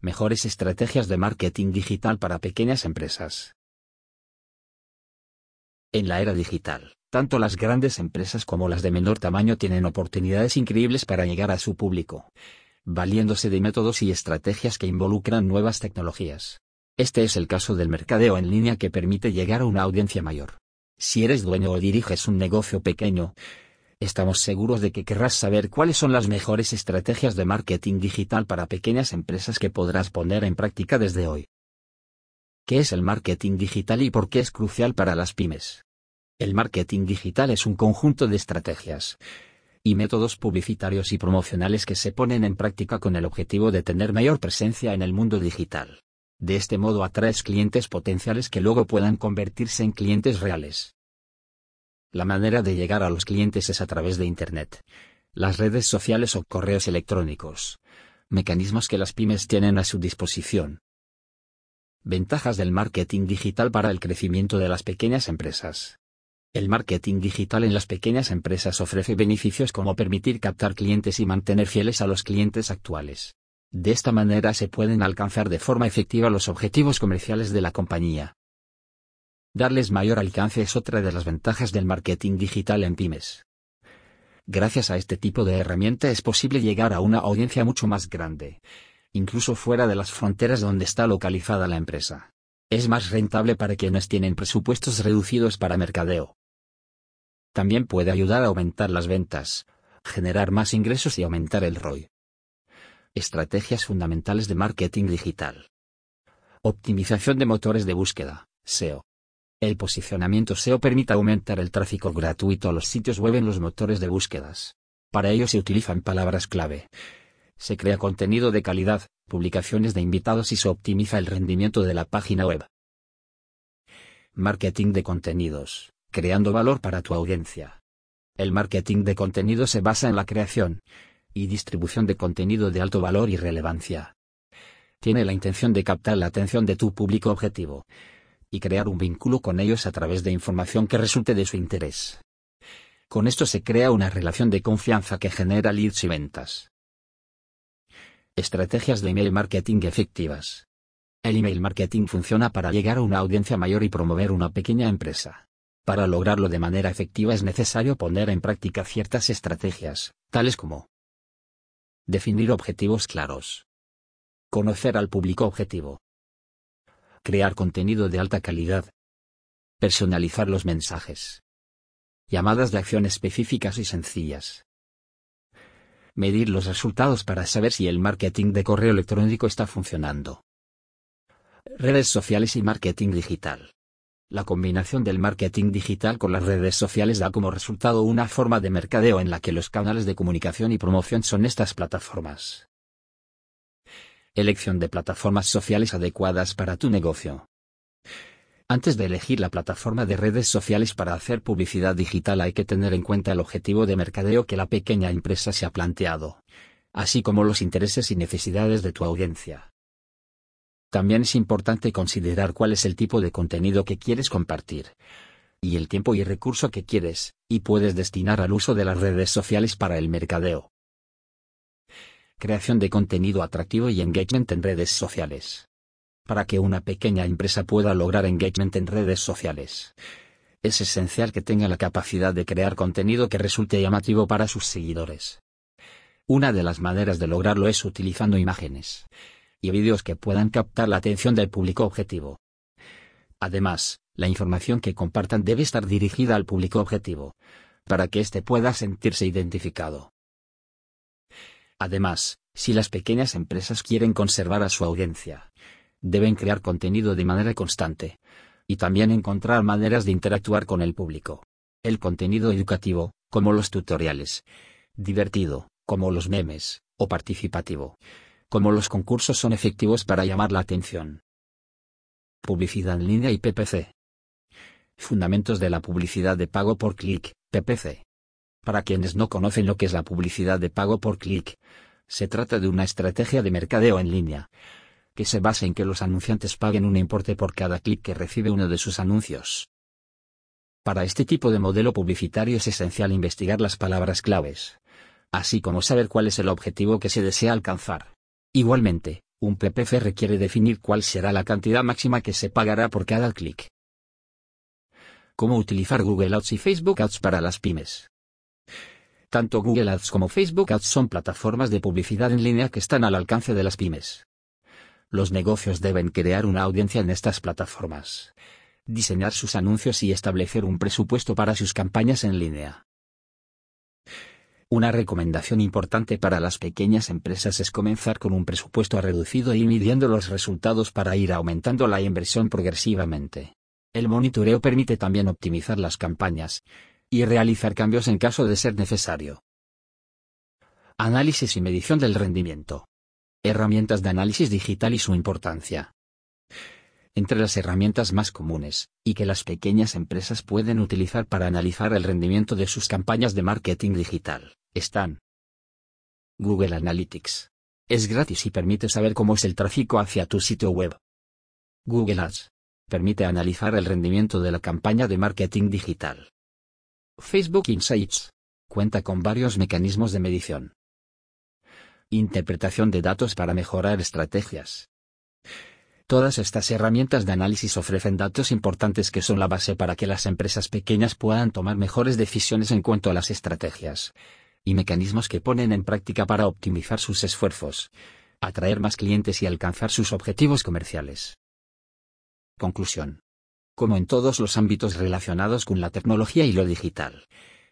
Mejores estrategias de marketing digital para pequeñas empresas. En la era digital, tanto las grandes empresas como las de menor tamaño tienen oportunidades increíbles para llegar a su público, valiéndose de métodos y estrategias que involucran nuevas tecnologías. Este es el caso del mercadeo en línea que permite llegar a una audiencia mayor. Si eres dueño o diriges un negocio pequeño, estamos seguros de que querrás saber cuáles son las mejores estrategias de marketing digital para pequeñas empresas que podrás poner en práctica desde hoy. ¿Qué es el marketing digital y por qué es crucial para las pymes? El marketing digital es un conjunto de estrategias y métodos publicitarios y promocionales que se ponen en práctica con el objetivo de tener mayor presencia en el mundo digital. De este modo atraes clientes potenciales que luego puedan convertirse en clientes reales. La manera de llegar a los clientes es a través de Internet, las redes sociales o correos electrónicos, mecanismos que las pymes tienen a su disposición. Ventajas del marketing digital para el crecimiento de las pequeñas empresas. El marketing digital en las pequeñas empresas ofrece beneficios como permitir captar clientes y mantener fieles a los clientes actuales. De esta manera se pueden alcanzar de forma efectiva los objetivos comerciales de la compañía. Darles mayor alcance es otra de las ventajas del marketing digital en pymes. Gracias a este tipo de herramienta es posible llegar a una audiencia mucho más grande, incluso fuera de las fronteras donde está localizada la empresa. Es más rentable para quienes tienen presupuestos reducidos para mercadeo. También puede ayudar a aumentar las ventas, generar más ingresos y aumentar el ROI. Estrategias fundamentales de marketing digital. Optimización de motores de búsqueda, SEO. El posicionamiento SEO permite aumentar el tráfico gratuito a los sitios web en los motores de búsquedas. Para ello se utilizan palabras clave. Se crea contenido de calidad, publicaciones de invitados y se optimiza el rendimiento de la página web. Marketing de contenidos creando valor para tu audiencia. El marketing de contenido se basa en la creación y distribución de contenido de alto valor y relevancia. Tiene la intención de captar la atención de tu público objetivo y crear un vínculo con ellos a través de información que resulte de su interés. Con esto se crea una relación de confianza que genera leads y ventas. Estrategias de email marketing efectivas. El email marketing funciona para llegar a una audiencia mayor y promover una pequeña empresa. Para lograrlo de manera efectiva es necesario poner en práctica ciertas estrategias, tales como definir objetivos claros, conocer al público objetivo, crear contenido de alta calidad, personalizar los mensajes, llamadas de acción específicas y sencillas, medir los resultados para saber si el marketing de correo electrónico está funcionando, redes sociales y marketing digital. La combinación del marketing digital con las redes sociales da como resultado una forma de mercadeo en la que los canales de comunicación y promoción son estas plataformas. Elección de plataformas sociales adecuadas para tu negocio. Antes de elegir la plataforma de redes sociales para hacer publicidad digital hay que tener en cuenta el objetivo de mercadeo que la pequeña empresa se ha planteado, así como los intereses y necesidades de tu audiencia. También es importante considerar cuál es el tipo de contenido que quieres compartir y el tiempo y recurso que quieres y puedes destinar al uso de las redes sociales para el mercadeo. Creación de contenido atractivo y engagement en redes sociales. Para que una pequeña empresa pueda lograr engagement en redes sociales, es esencial que tenga la capacidad de crear contenido que resulte llamativo para sus seguidores. Una de las maneras de lograrlo es utilizando imágenes y vídeos que puedan captar la atención del público objetivo. Además, la información que compartan debe estar dirigida al público objetivo, para que éste pueda sentirse identificado. Además, si las pequeñas empresas quieren conservar a su audiencia, deben crear contenido de manera constante, y también encontrar maneras de interactuar con el público. El contenido educativo, como los tutoriales, divertido, como los memes, o participativo, como los concursos son efectivos para llamar la atención. Publicidad en línea y PPC. Fundamentos de la publicidad de pago por clic, PPC. Para quienes no conocen lo que es la publicidad de pago por clic, se trata de una estrategia de mercadeo en línea, que se basa en que los anunciantes paguen un importe por cada clic que recibe uno de sus anuncios. Para este tipo de modelo publicitario es esencial investigar las palabras claves, así como saber cuál es el objetivo que se desea alcanzar. Igualmente, Un PPC requiere definir cuál será la cantidad máxima que se pagará por cada clic. Cómo utilizar Google Ads y Facebook Ads para las pymes. Tanto Google Ads como Facebook Ads son plataformas de publicidad en línea que están al alcance de las pymes. Los negocios deben crear una audiencia en estas plataformas, diseñar sus anuncios y establecer un presupuesto para sus campañas en línea. Una recomendación importante para las pequeñas empresas es comenzar con un presupuesto reducido y midiendo los resultados para ir aumentando la inversión progresivamente. El monitoreo permite también optimizar las campañas y realizar cambios en caso de ser necesario. Análisis y medición del rendimiento. Herramientas de análisis digital y su importancia. Entre las herramientas más comunes, y que las pequeñas empresas pueden utilizar para analizar el rendimiento de sus campañas de marketing digital, están Google Analytics. Es gratis y permite saber cómo es el tráfico hacia tu sitio web. Google Ads. Permite analizar el rendimiento de la campaña de marketing digital. Facebook Insights. Cuenta con varios mecanismos de medición. Interpretación de datos para mejorar estrategias. Todas estas herramientas de análisis ofrecen datos importantes que son la base para que las empresas pequeñas puedan tomar mejores decisiones en cuanto a las estrategias y mecanismos que ponen en práctica para optimizar sus esfuerzos, atraer más clientes y alcanzar sus objetivos comerciales. Conclusión. Como en todos los ámbitos relacionados con la tecnología y lo digital,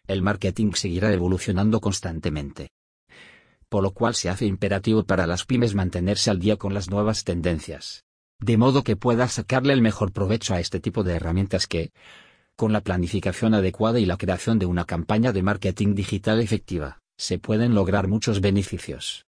el marketing seguirá evolucionando constantemente. Por lo cual se hace imperativo para las pymes mantenerse al día con las nuevas tendencias de modo que puedas sacarle el mejor provecho a este tipo de herramientas que, con la planificación adecuada y la creación de una campaña de marketing digital efectiva, se pueden lograr muchos beneficios.